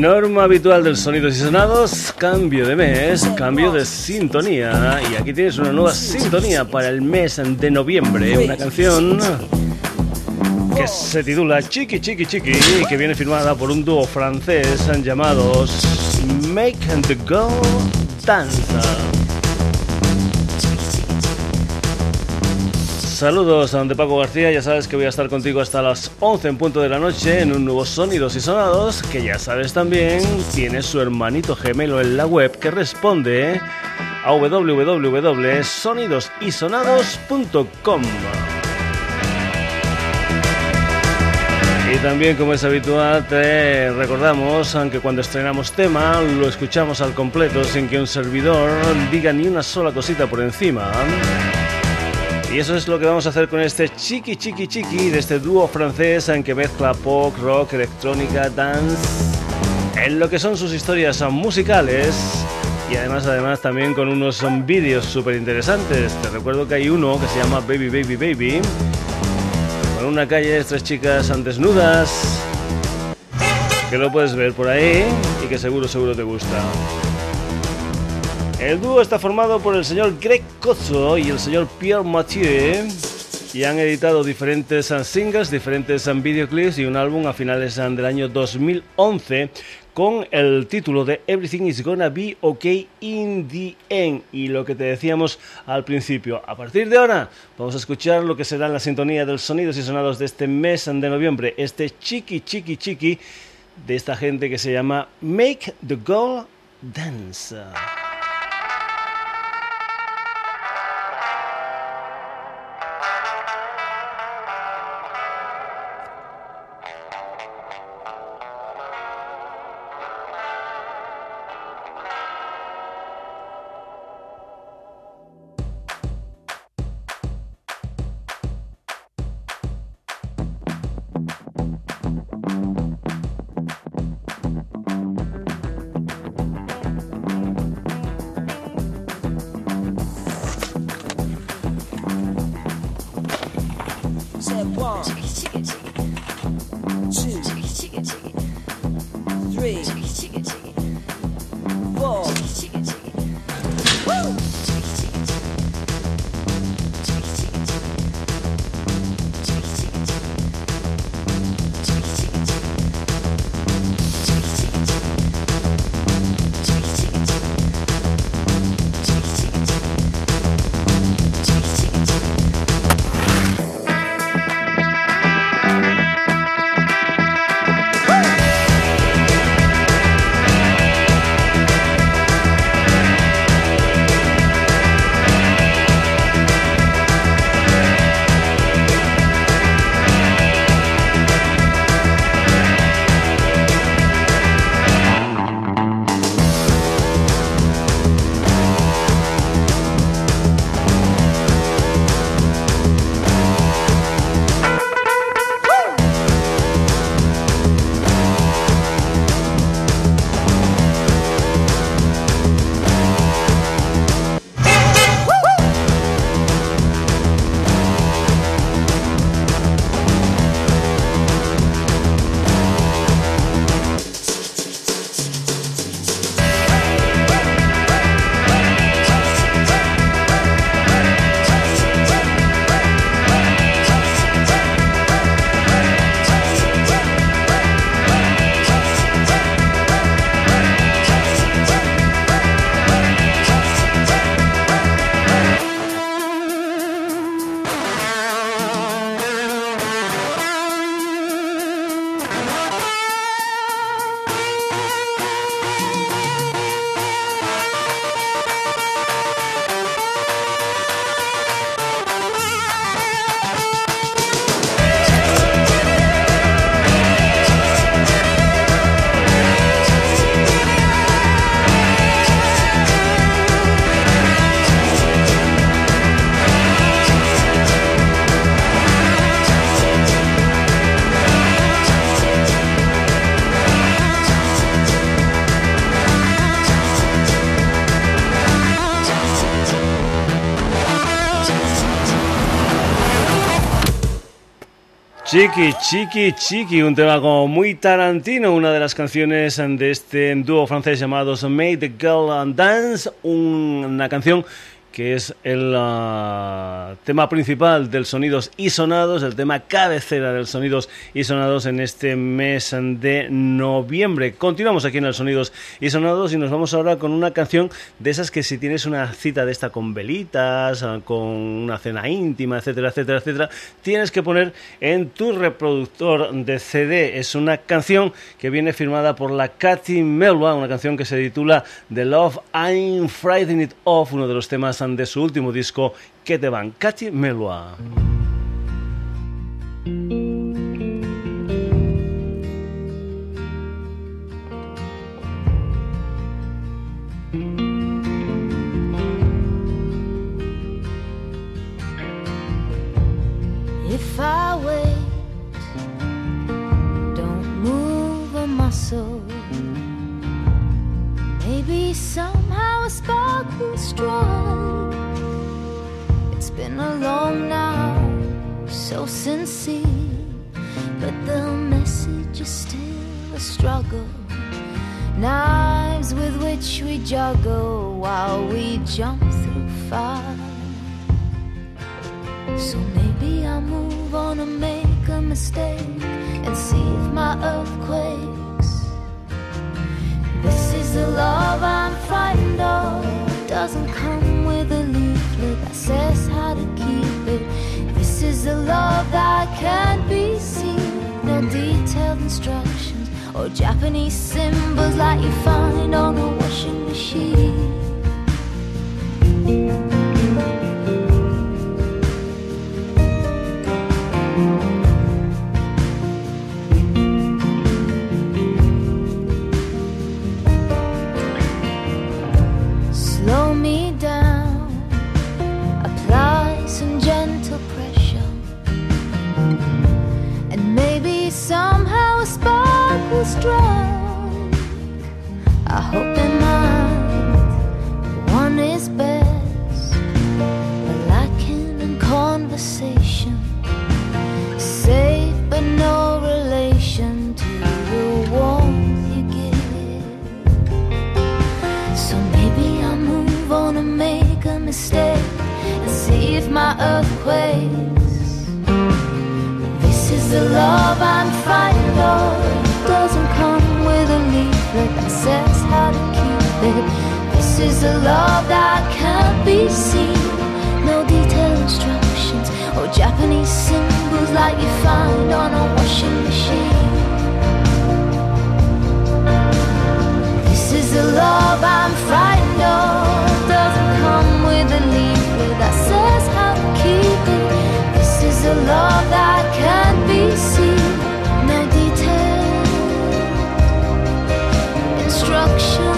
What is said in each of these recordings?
Norma habitual del Sonidos y Sonados, cambio de mes, cambio de sintonía. Y aquí tienes una nueva sintonía para el mes de noviembre. Una canción que se titula Chiqui Chiqui Chiqui y que viene firmada por un dúo francés llamados Make the Go Dance. Saludos donde Paco García, ya sabes que voy a estar contigo hasta las 11 en punto de la noche en un nuevo Sonidos y Sonados, que ya sabes también tiene su hermanito gemelo en la web que responde a www.sonidosysonados.com. Y también, como es habitual, te recordamos que cuando estrenamos tema lo escuchamos al completo sin que un servidor diga ni una sola cosita por encima. Y eso es lo que vamos a hacer con este chiqui chiqui chiqui de este dúo francés en que mezcla pop, rock, electrónica, dance, en lo que son sus historias musicales y además además también con unos vídeos súper interesantes. Te recuerdo que hay uno que se llama Baby Baby Baby, con una calle, tres chicas desnudas, que lo puedes ver por ahí y que seguro seguro te gusta. El dúo está formado por el señor Greg Cozzo y el señor Pierre Mathieu y han editado diferentes singles, diferentes videoclips y un álbum a finales del año 2011 con el título de Everything is Gonna Be Okay in the End. Y lo que te decíamos al principio, a partir de ahora vamos a escuchar lo que será la sintonía de los sonidos y sonados de este mes de noviembre, este chiqui chiqui chiqui de esta gente que se llama Make the Girl Dance. Chiqui, chiqui, chiqui, un tema como muy tarantino, una de las canciones de este dúo francés llamado Made the Girl Dance, una canción que es el ah, tema principal del Sonidos y Sonados, el tema cabecera del Sonidos y Sonados en este mes de noviembre. Continuamos aquí en el Sonidos y Sonados y nos vamos ahora con una canción de esas que si tienes una cita de esta con velitas, ah, con una cena íntima, etcétera, etcétera, etcétera, tienes que poner en tu reproductor de CD. Es una canción que viene firmada por la Katy Melba, una canción que se titula The Love I'm Frightened It Off, uno de los temas de su último disco que te van Katy Melua. If I wait, don't move a muscle. Maybe somehow a spark will strike. It's been a long night, so sincere, but the message is still a struggle. Knives with which we juggle while we jump through fire. So maybe I'll move on and make a mistake and see if my earthquake this is the love I'm frightened of. Doesn't come with a leaflet that says how to keep it. This is the love that can't be seen. No detailed instructions or Japanese symbols like you find on a washing machine. strong. I hope in mind one is best. We're lacking in conversation, safe but no relation to the warmth you give. So maybe I'll move on and make a mistake and see if my earthquakes. This is the love I'm frightened of. This is a love that can't be seen. No detailed instructions or Japanese symbols like you find on a washing machine. This is a love I'm frightened of. Doesn't come with a leaflet that says how to keep it. This is a love that can't be seen. No detailed instructions.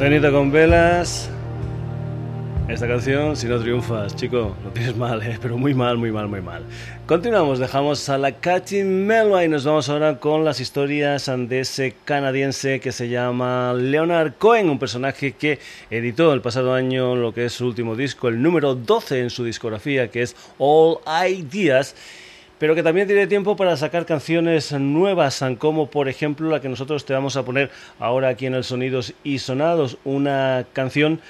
Cenita con velas. Esta canción, si no triunfas, chico, lo tienes mal, ¿eh? pero muy mal, muy mal, muy mal. Continuamos, dejamos a la Katy Melba y nos vamos ahora con las historias de canadiense que se llama Leonard Cohen, un personaje que editó el pasado año lo que es su último disco, el número 12 en su discografía, que es All Ideas pero que también tiene tiempo para sacar canciones nuevas, como por ejemplo la que nosotros te vamos a poner ahora aquí en el Sonidos y Sonados, una canción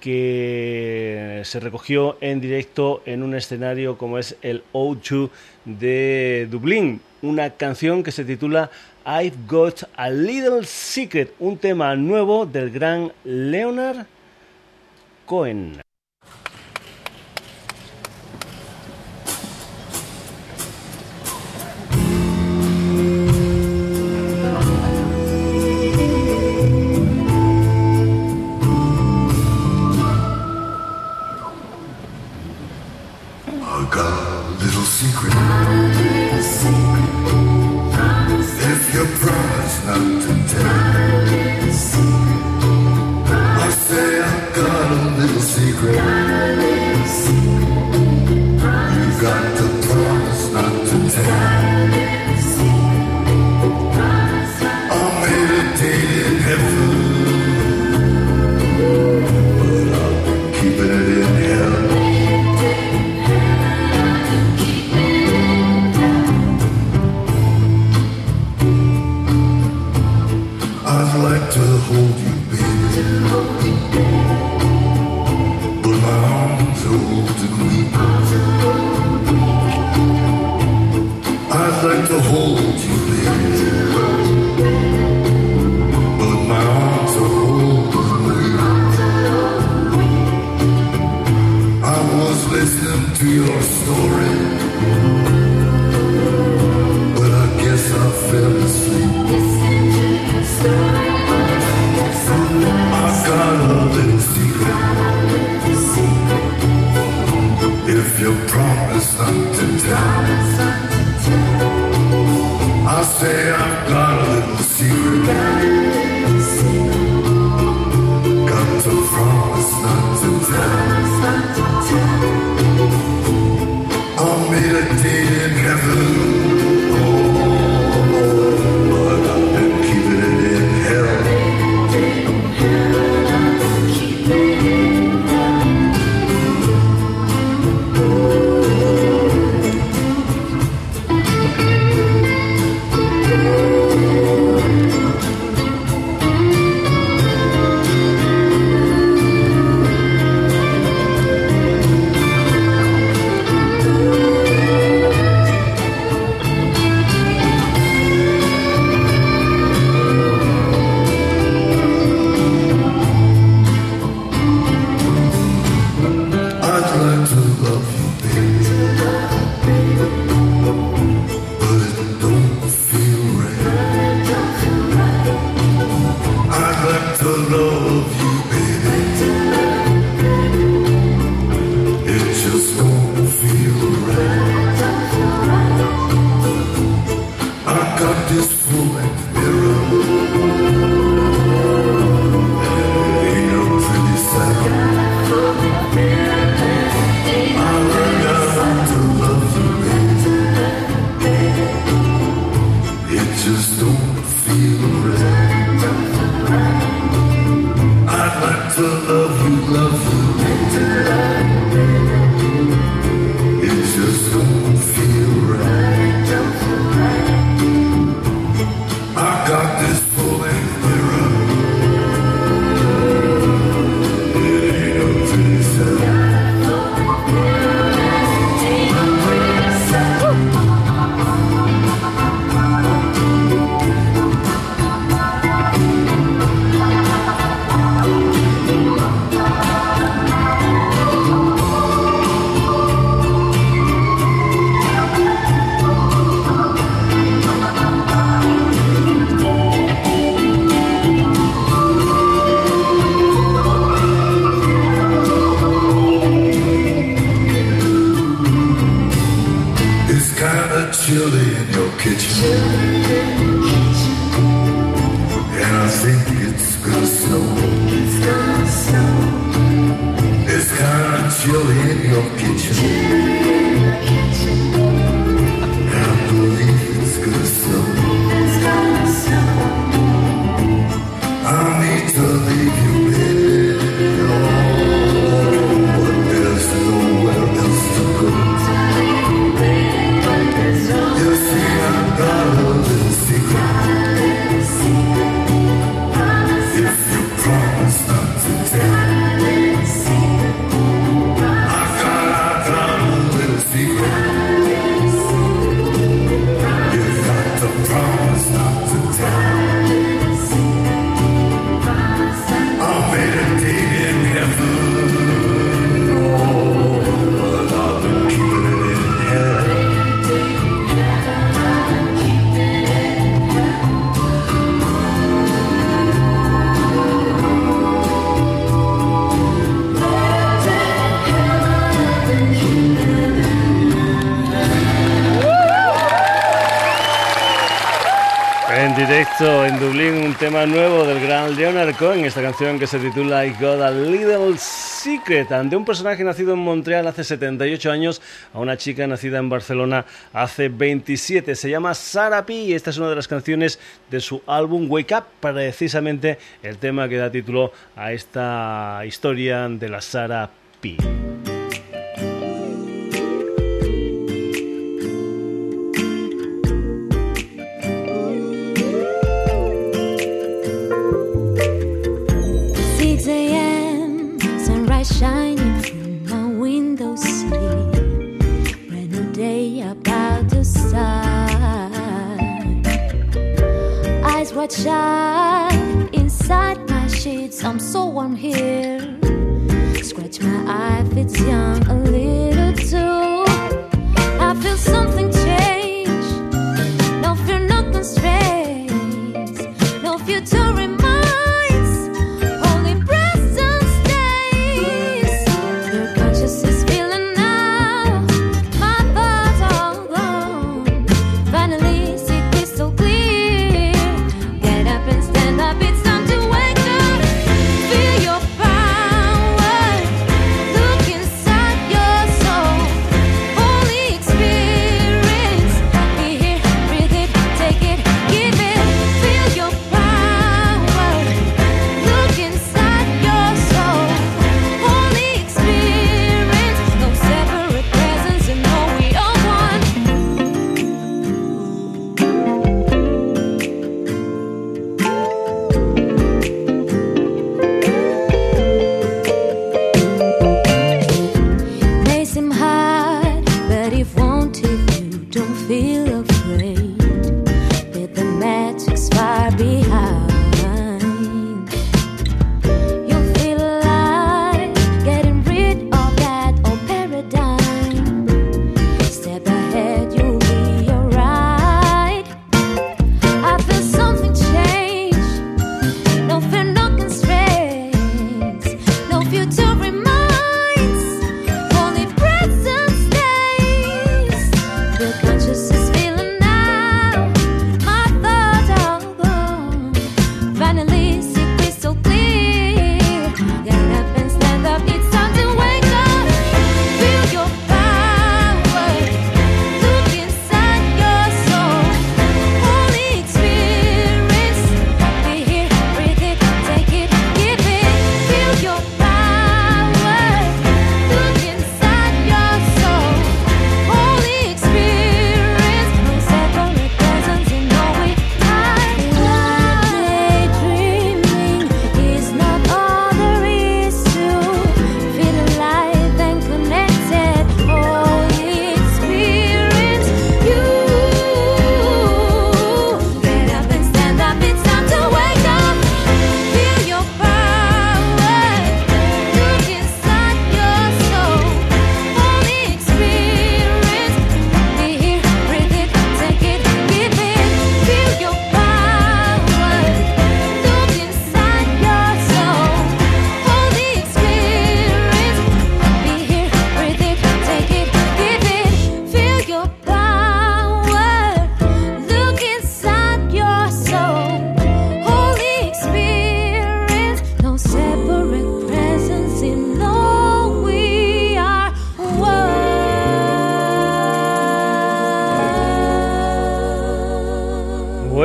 que se recogió en directo en un escenario como es el O2 de Dublín, una canción que se titula I've Got a Little Secret, un tema nuevo del gran Leonard Cohen. Tema nuevo del gran Leonard Cohen, esta canción que se titula I Got a Little Secret, de un personaje nacido en Montreal hace 78 años a una chica nacida en Barcelona hace 27. Se llama Sarah P. y esta es una de las canciones de su álbum Wake Up, precisamente el tema que da título a esta historia de la Sarah P. get shy inside my sheets. I'm so warm here. Scratch my eye, it's young a little too. I feel something change. No fear, no constraints. No future.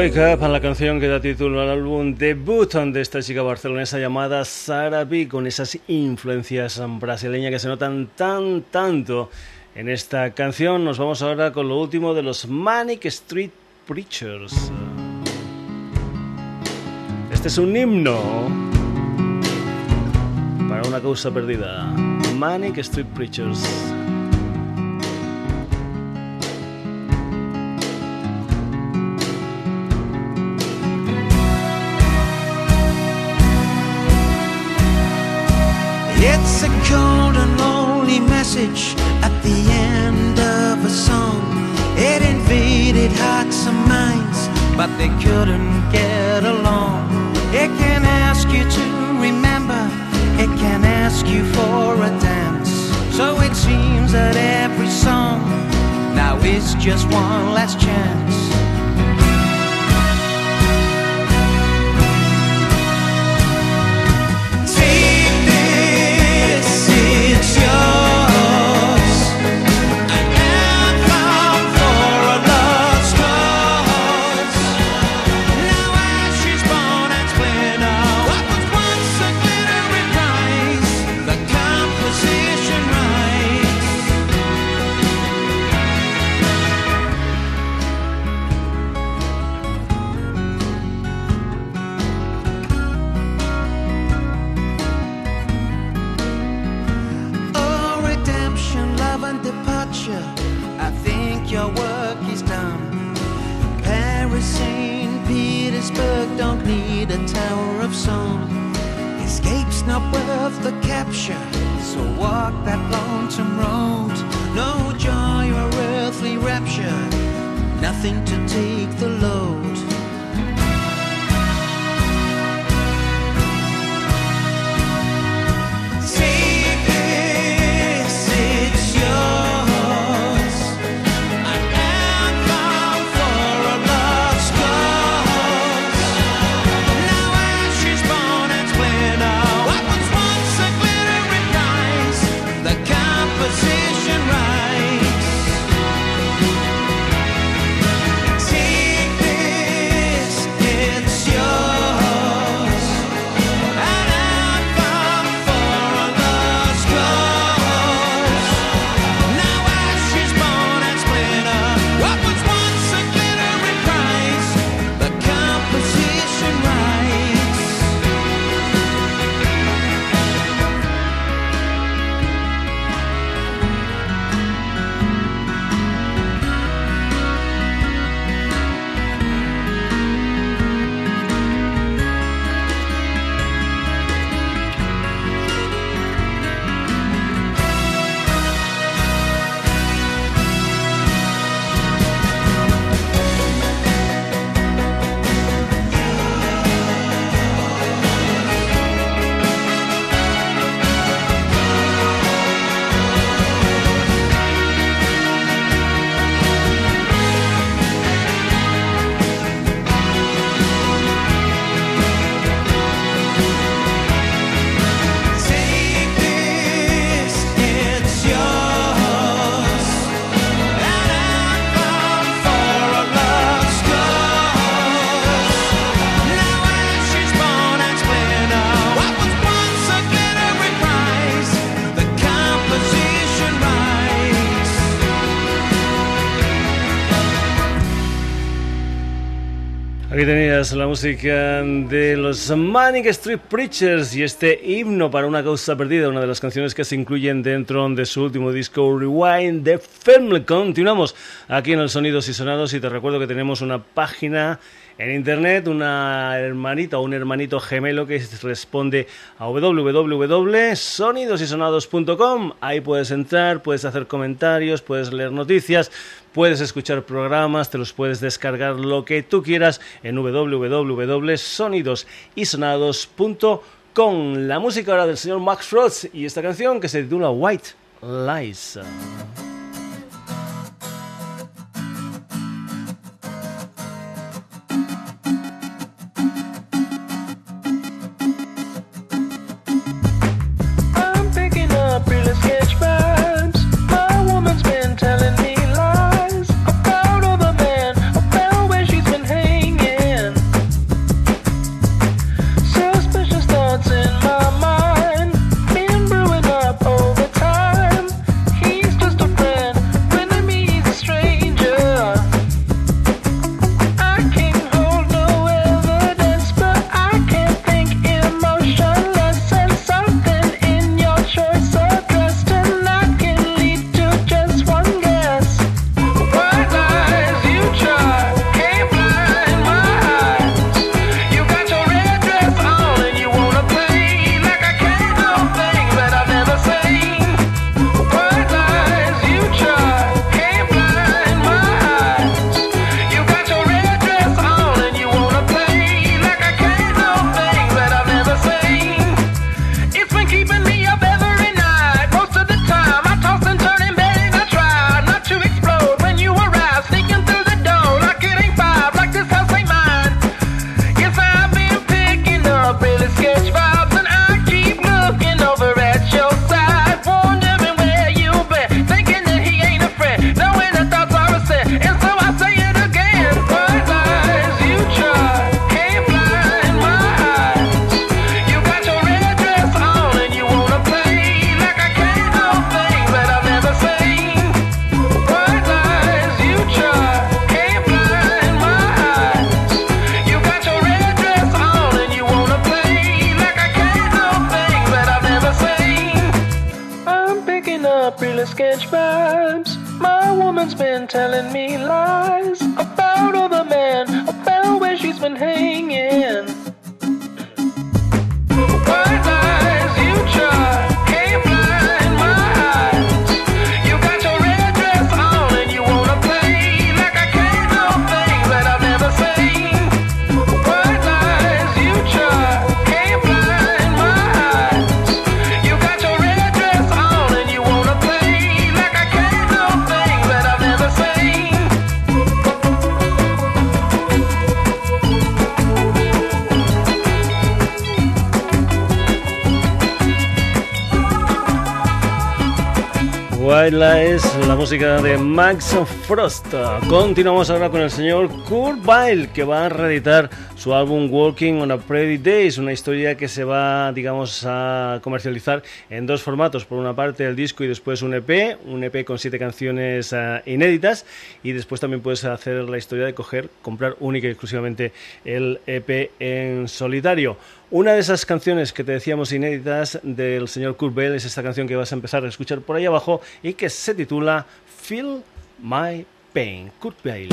Wake Up, la canción que da título al álbum debut de esta chica barcelonesa llamada Sara B, con esas influencias brasileñas que se notan tan tanto en esta canción. Nos vamos ahora con lo último de los Manic Street Preachers. Este es un himno para una causa perdida. Manic Street Preachers. message at the end of a song. It invaded hearts and minds, but they couldn't get along. It can ask you to remember, it can ask you for a dance. So it seems that every song now is just one last chance. Gettysburg don't need a tower of song. Escape's not worth the capture, so walk that lonesome road. No joy or earthly rapture, nothing to take the load. Tenías la música de los Manic Street Preachers y este himno para una causa perdida, una de las canciones que se incluyen dentro de su último disco Rewind de Film. Continuamos aquí en el Sonidos y Sonados y te recuerdo que tenemos una página en internet una hermanita o un hermanito gemelo que responde a www.sonidosysonados.com. Ahí puedes entrar, puedes hacer comentarios, puedes leer noticias, puedes escuchar programas, te los puedes descargar lo que tú quieras en www.sonidosysonados.com. La música ahora del señor Max Frost y esta canción que se titula. White lies. Música de Max Frost. Continuamos ahora con el señor Kurt que va a reeditar su álbum Walking on a Pretty Days, una historia que se va, digamos, a comercializar en dos formatos. Por una parte el disco y después un EP, un EP con siete canciones uh, inéditas y después también puedes hacer la historia de coger, comprar única y exclusivamente el EP en solitario. Una de esas canciones que te decíamos inéditas del señor Kurt Bell es esta canción que vas a empezar a escuchar por ahí abajo y que se titula Feel My Pain. Kurt Bell.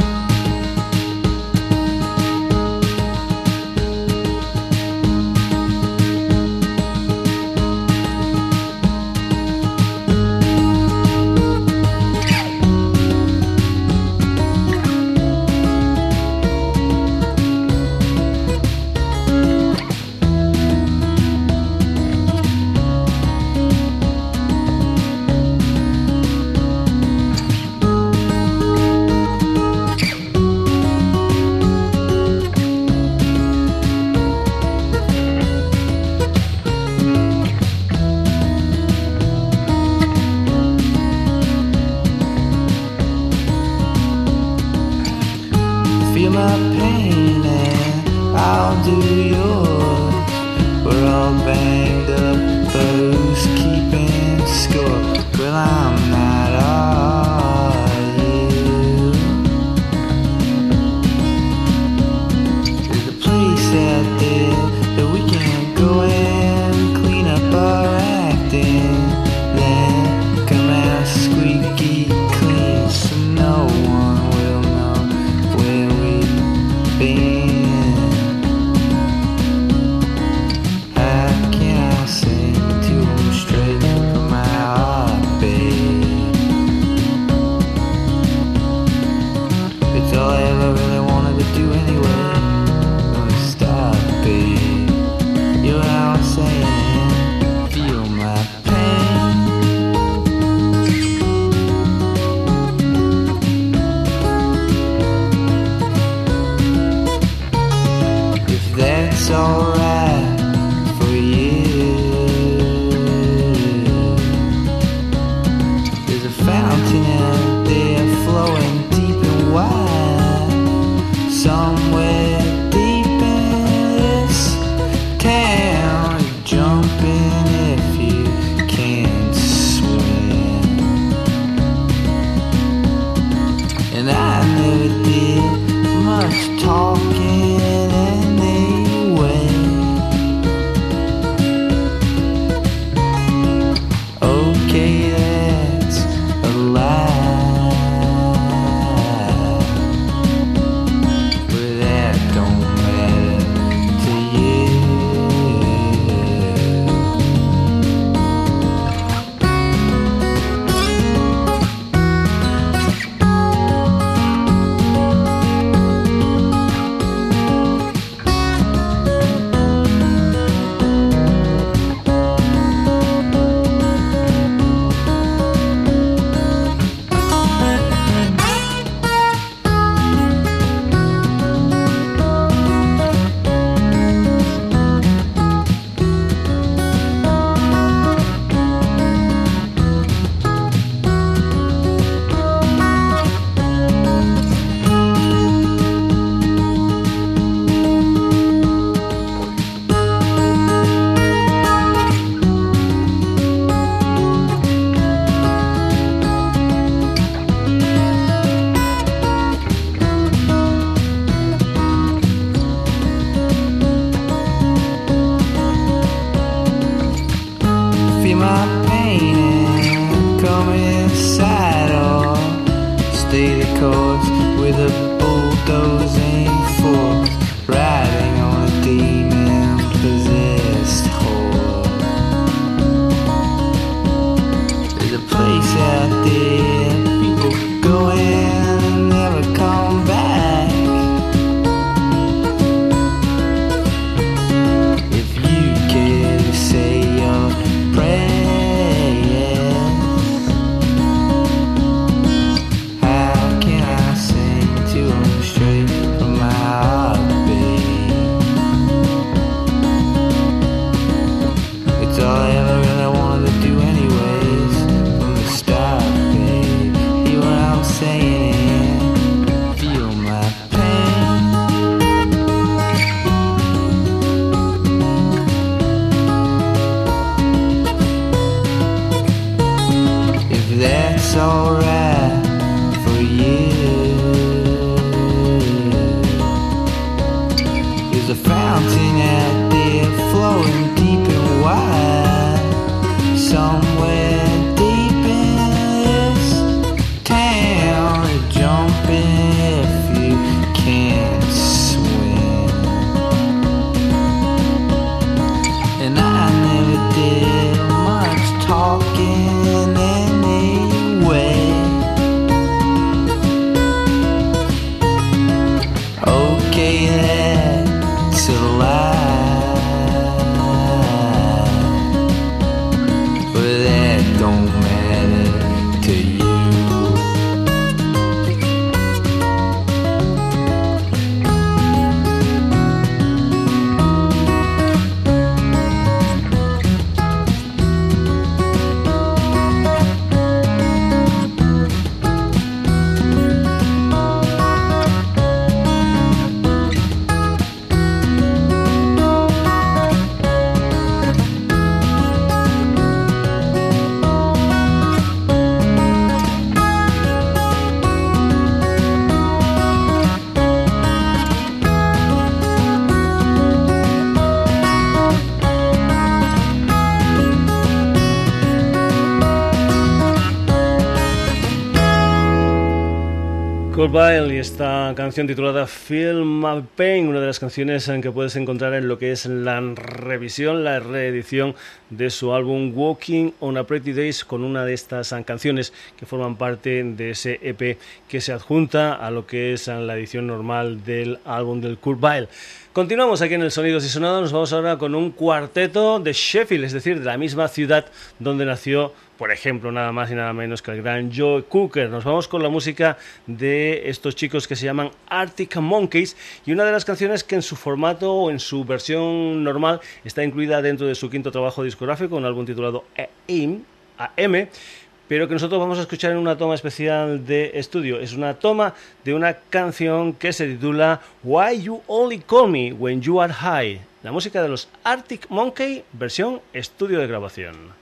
Esta canción titulada Feel My Pain, una de las canciones en que puedes encontrar en lo que es la revisión, la reedición de su álbum Walking on a Pretty Days con una de estas canciones que forman parte de ese EP que se adjunta a lo que es la edición normal del álbum del Kurt. Continuamos aquí en el Sonidos y Sonados, nos vamos ahora con un cuarteto de Sheffield, es decir, de la misma ciudad donde nació por ejemplo, nada más y nada menos que el gran Joe Cooker. Nos vamos con la música de estos chicos que se llaman Arctic Monkeys y una de las canciones que en su formato o en su versión normal está incluida dentro de su quinto trabajo discográfico, un álbum titulado AM, AM pero que nosotros vamos a escuchar en una toma especial de estudio. Es una toma de una canción que se titula Why You Only Call Me When You Are High, la música de los Arctic Monkey, versión estudio de grabación.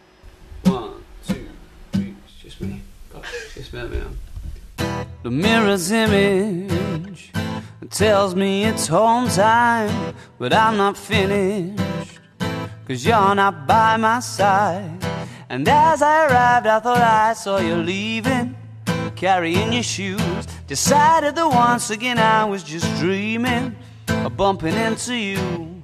The mirror's image tells me it's home time, but I'm not finished. Cause you're not by my side. And as I arrived, I thought I saw you leaving, carrying your shoes. Decided that once again I was just dreaming of bumping into you.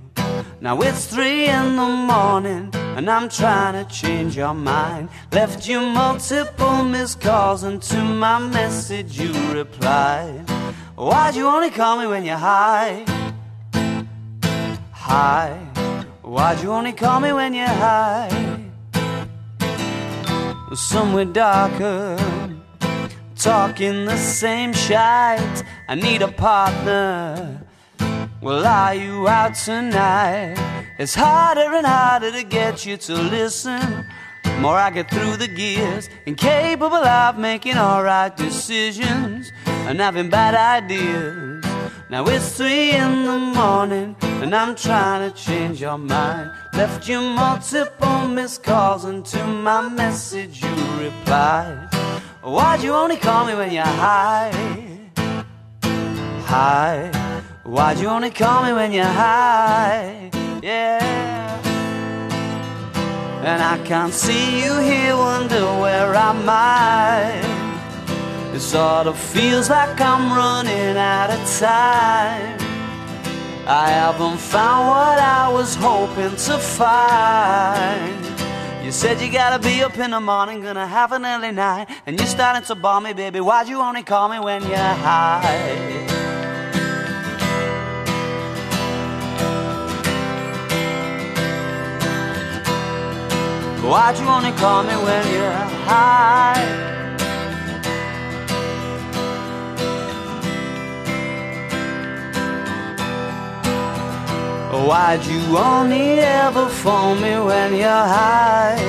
Now it's three in the morning, and I'm trying to change your mind. Left you multiple missed calls, and to my message you replied. Why'd you only call me when you're high? High. Why'd you only call me when you're high? Somewhere darker, talking the same shite. I need a partner well, are you out tonight? It's harder and harder to get you to listen. More I get through the gears, incapable of making alright decisions and having bad ideas. Now it's three in the morning, and I'm trying to change your mind. Left you multiple missed calls, and to my message you replied. Why'd you only call me when you're high? High. Why'd you only call me when you're high? Yeah. And I can't see you here, wonder where I am I? It sort of feels like I'm running out of time. I haven't found what I was hoping to find. You said you gotta be up in the morning, gonna have an early night, and you're starting to bore me, baby. Why'd you only call me when you're high? Why'd you only call me when you're high? Why'd you only ever phone me when you're high?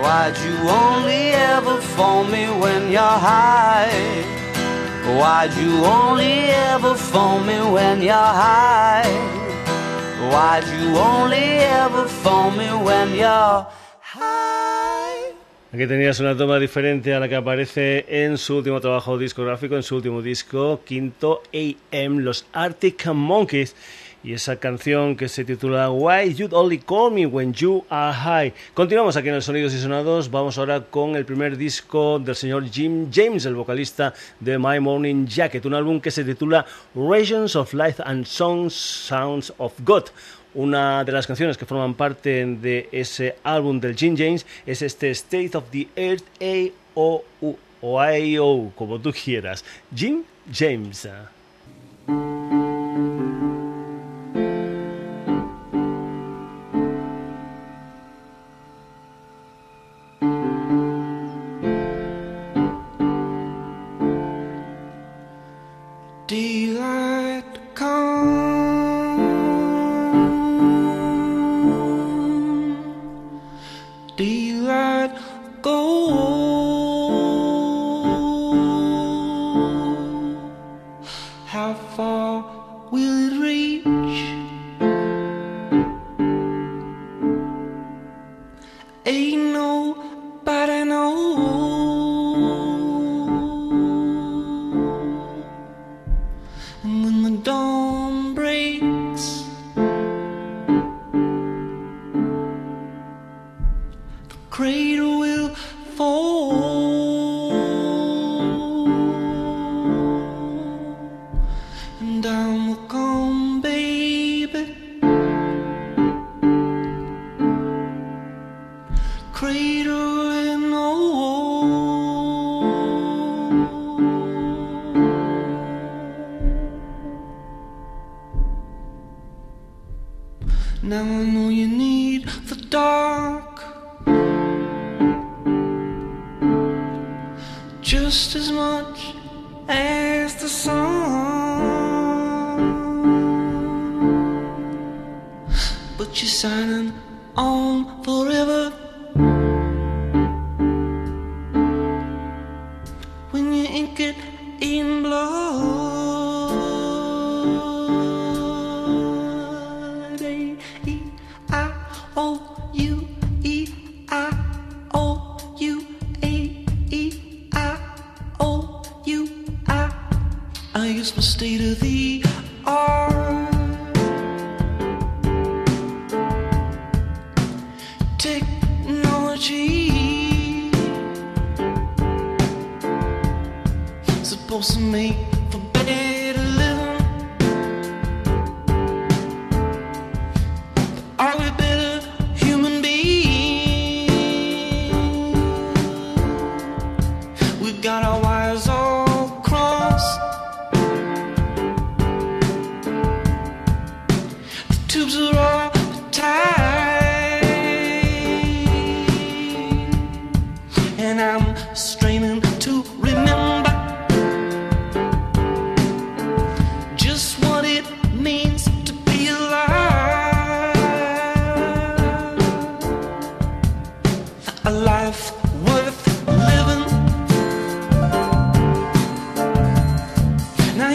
Why'd you only ever phone me when you're high? Why'd you only ever phone me when you're high? Why'd you only ever phone me when you're high? Aquí tenías una toma diferente a la que aparece en su último trabajo discográfico, en su último disco, Quinto AM, los Arctic Monkeys. Y esa canción que se titula Why You'd Only Call Me When You Are High. Continuamos aquí en el Sonidos y Sonados. Vamos ahora con el primer disco del señor Jim James, el vocalista de My Morning Jacket. Un álbum que se titula Regions of Life and Songs Sounds of God una de las canciones que forman parte de ese álbum del Jim James es este State of the Earth A O U o A O, como tú quieras. Jim James. Daylight comes.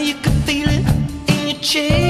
you can feel it in your chest.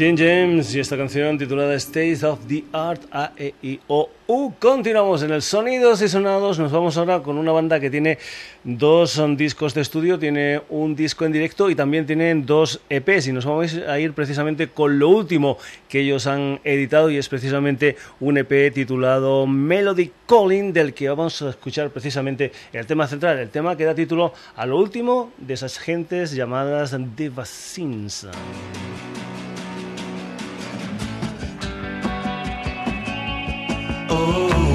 Jane James y esta canción titulada State of the Art A E I O U. Continuamos en el Sonidos y Sonados. Nos vamos ahora con una banda que tiene dos discos de estudio, tiene un disco en directo y también tienen dos EPs. Y nos vamos a ir precisamente con lo último que ellos han editado y es precisamente un EP titulado Melody Calling, del que vamos a escuchar precisamente el tema central, el tema que da título a lo último de esas gentes llamadas The Vaccines. Oh,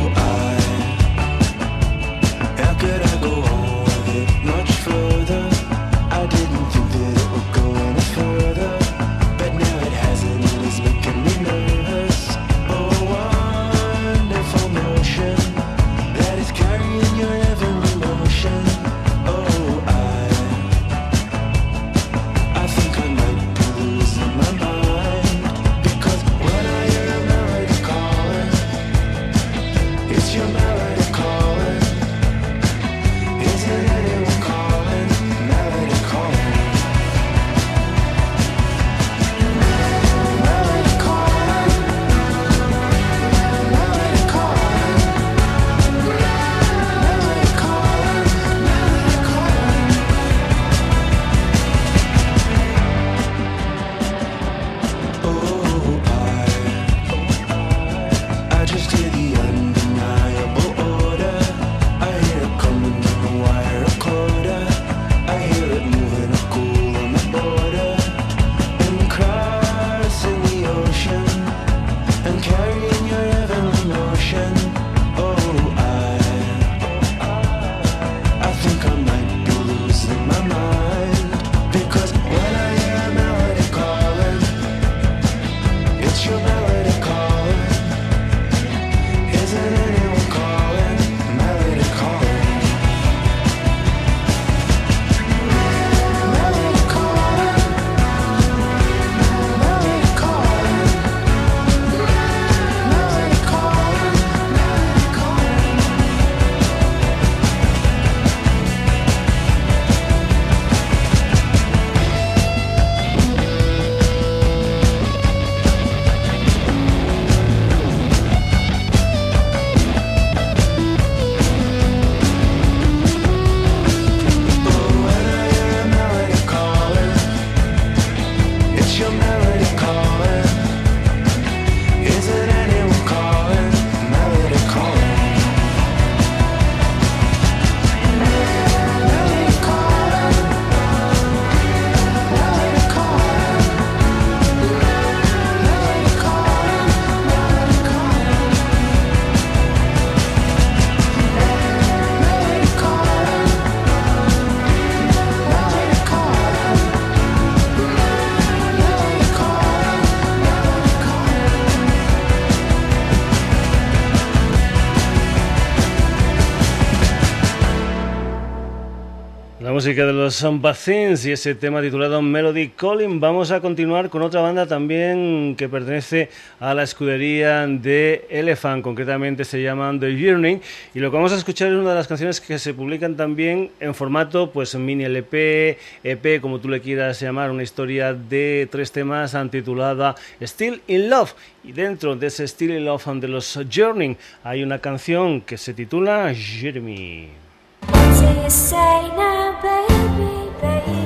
think I música de los Bathins y ese tema titulado Melody Calling. Vamos a continuar con otra banda también que pertenece a la escudería de Elephant, concretamente se llaman The Journey. Y lo que vamos a escuchar es una de las canciones que se publican también en formato pues mini LP, EP, como tú le quieras llamar, una historia de tres temas titulada Still in Love. Y dentro de ese Still in Love de los Journey hay una canción que se titula Jeremy. You say now, baby, baby?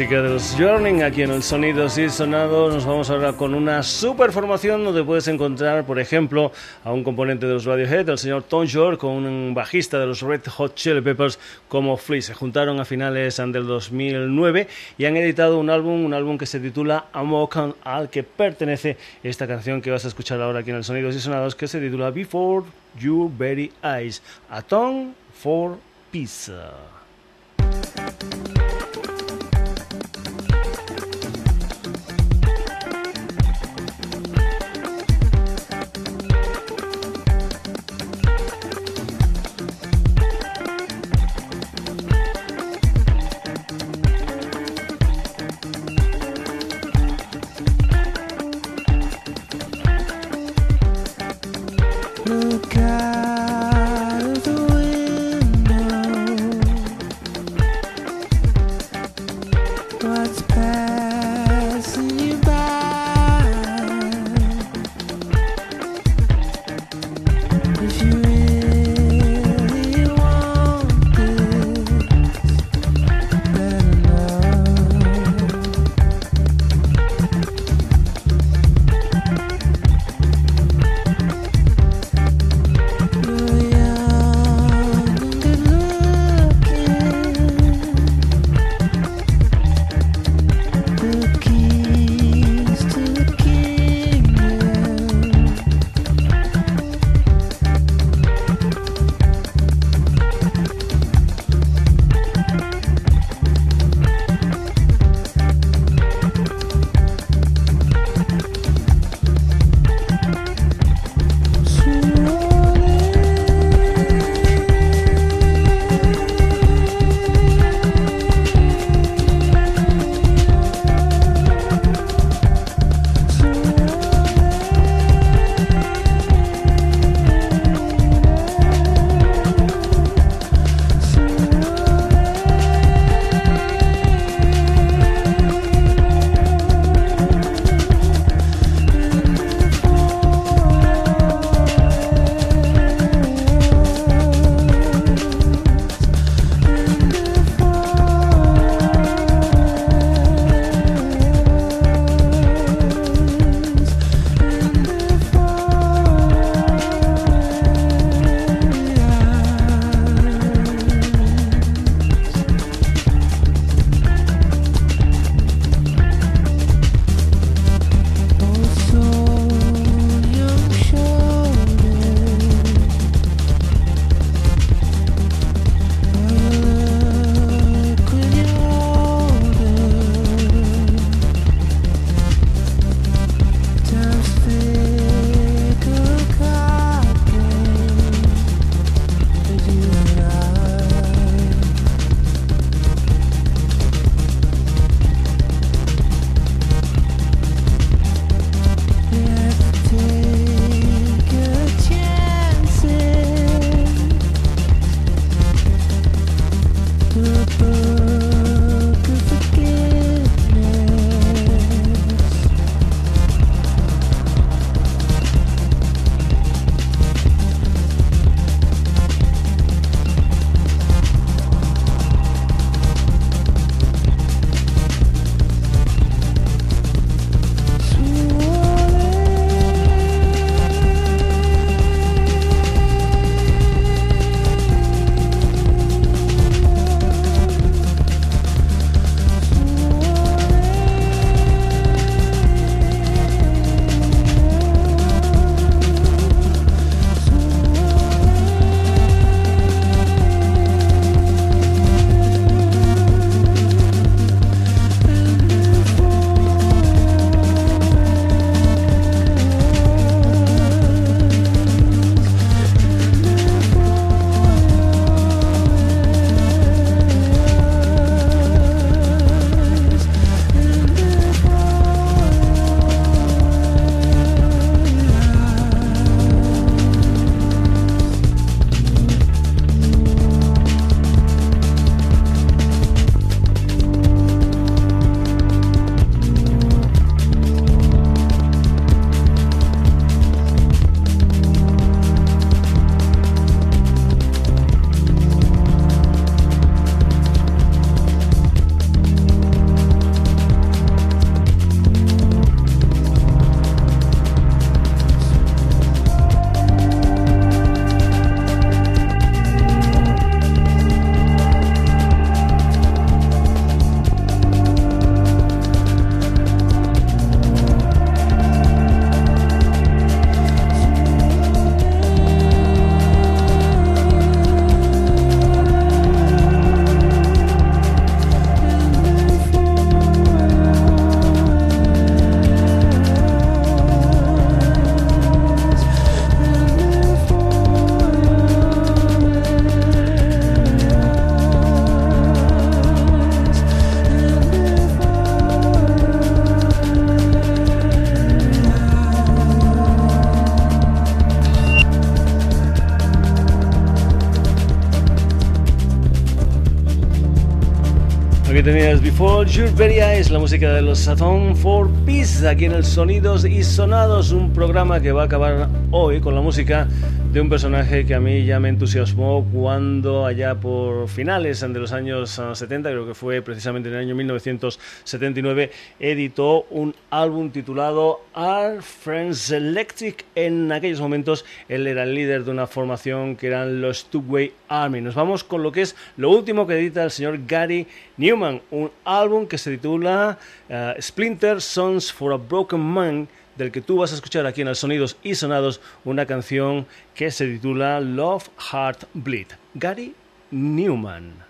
Música de los Journey aquí en el Sonidos y Sonados. Nos vamos ahora con una super formación donde puedes encontrar, por ejemplo, a un componente de los Radiohead, el señor Tom York, con un bajista de los Red Hot Chili Peppers como Flea. Se juntaron a finales del 2009 y han editado un álbum, un álbum que se titula Amokan, al que pertenece esta canción que vas a escuchar ahora aquí en el Sonidos y Sonados, que se titula Before Your Very Eyes, a Tom for Peace. Tenías Before Your Very Eyes, la música de los Sathon for Peace, aquí en el Sonidos y Sonados, un programa que va a acabar hoy con la música de un personaje que a mí ya me entusiasmó cuando allá por finales de los años 70, ah, creo que fue precisamente en el año 1979, editó un álbum titulado Our Friends Electric. En aquellos momentos él era el líder de una formación que eran los Two Army. Nos vamos con lo que es lo último que edita el señor Gary Newman, un álbum que se titula uh, Splinter Songs for a Broken Man del que tú vas a escuchar aquí en el Sonidos y Sonados una canción que se titula Love Heart Bleed. Gary Newman.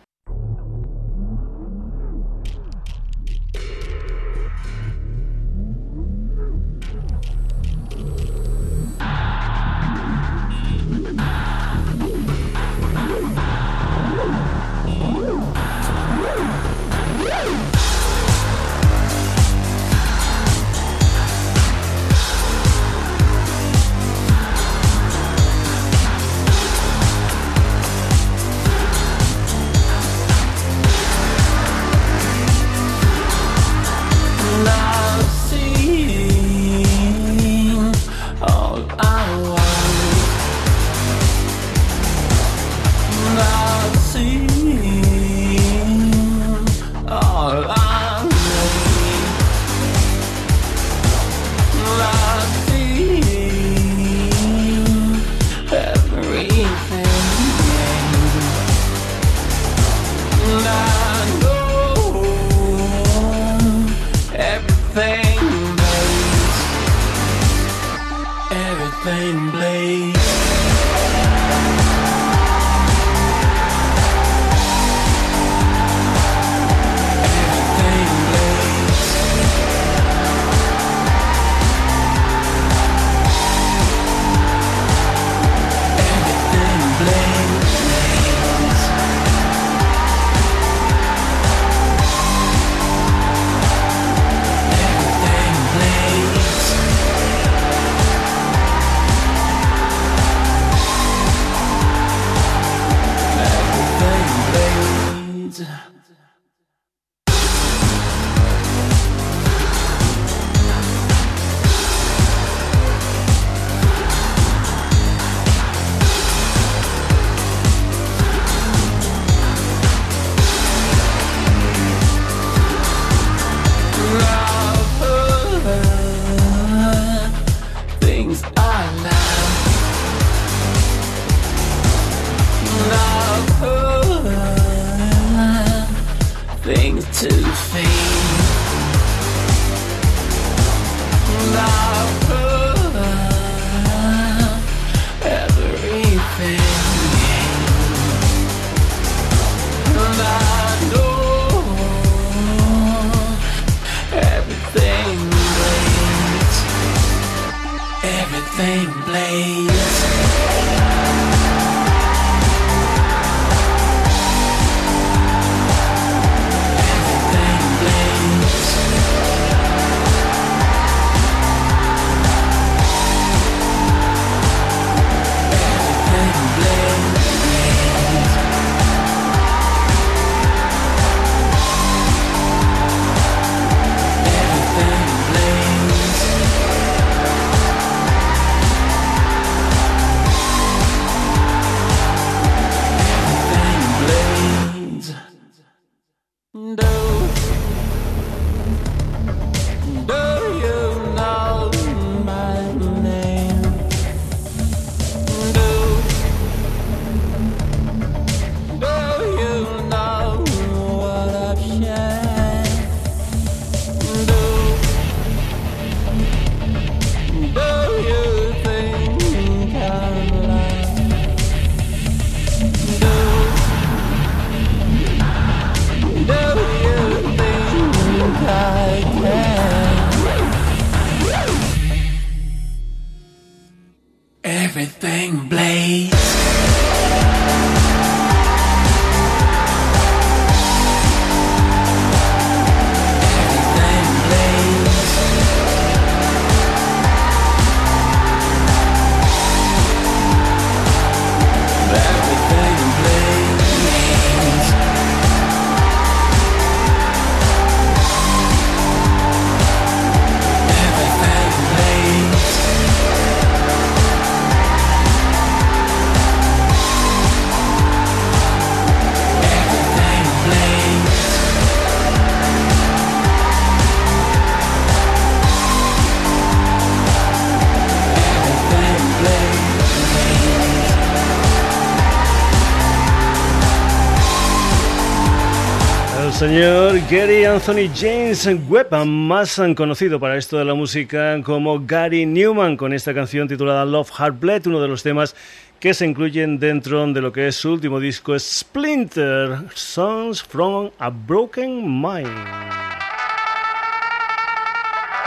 Señor Gary Anthony James Webb, más conocido para esto de la música como Gary Newman, con esta canción titulada Love Heartbleed, uno de los temas que se incluyen dentro de lo que es su último disco Splinter, Songs from a Broken Mind.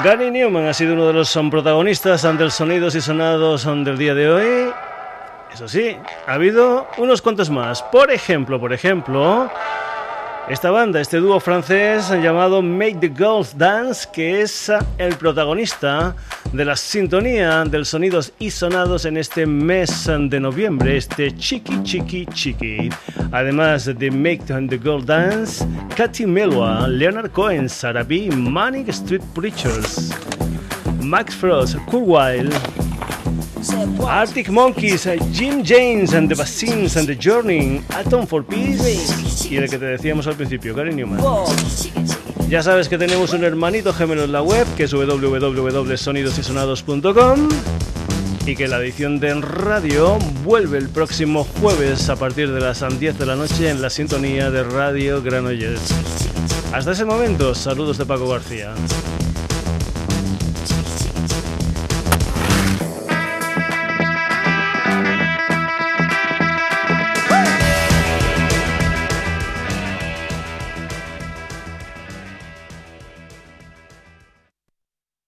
Gary Newman ha sido uno de los protagonistas ante los sonidos y sonados del día de hoy. Eso sí, ha habido unos cuantos más. Por ejemplo, por ejemplo, esta banda, este dúo francés llamado Make the Girls Dance, que es el protagonista de la sintonía de sonidos y sonados en este mes de noviembre, este Chiqui Chiqui Chiqui. Además de Make the Girls Dance, Katy Melua, Leonard Cohen, Sarah B, Manic Street Preachers, Max Frost, Cool Wild, Arctic Monkeys, Jim James and the Bassins and the Journey, Atom for Peace y el que te decíamos al principio, Gary Newman. Ya sabes que tenemos un hermanito gemelo en la web que es www.sonidosysonados.com y que la edición de radio vuelve el próximo jueves a partir de las 10 de la noche en la sintonía de Radio Granollers. Hasta ese momento, saludos de Paco García.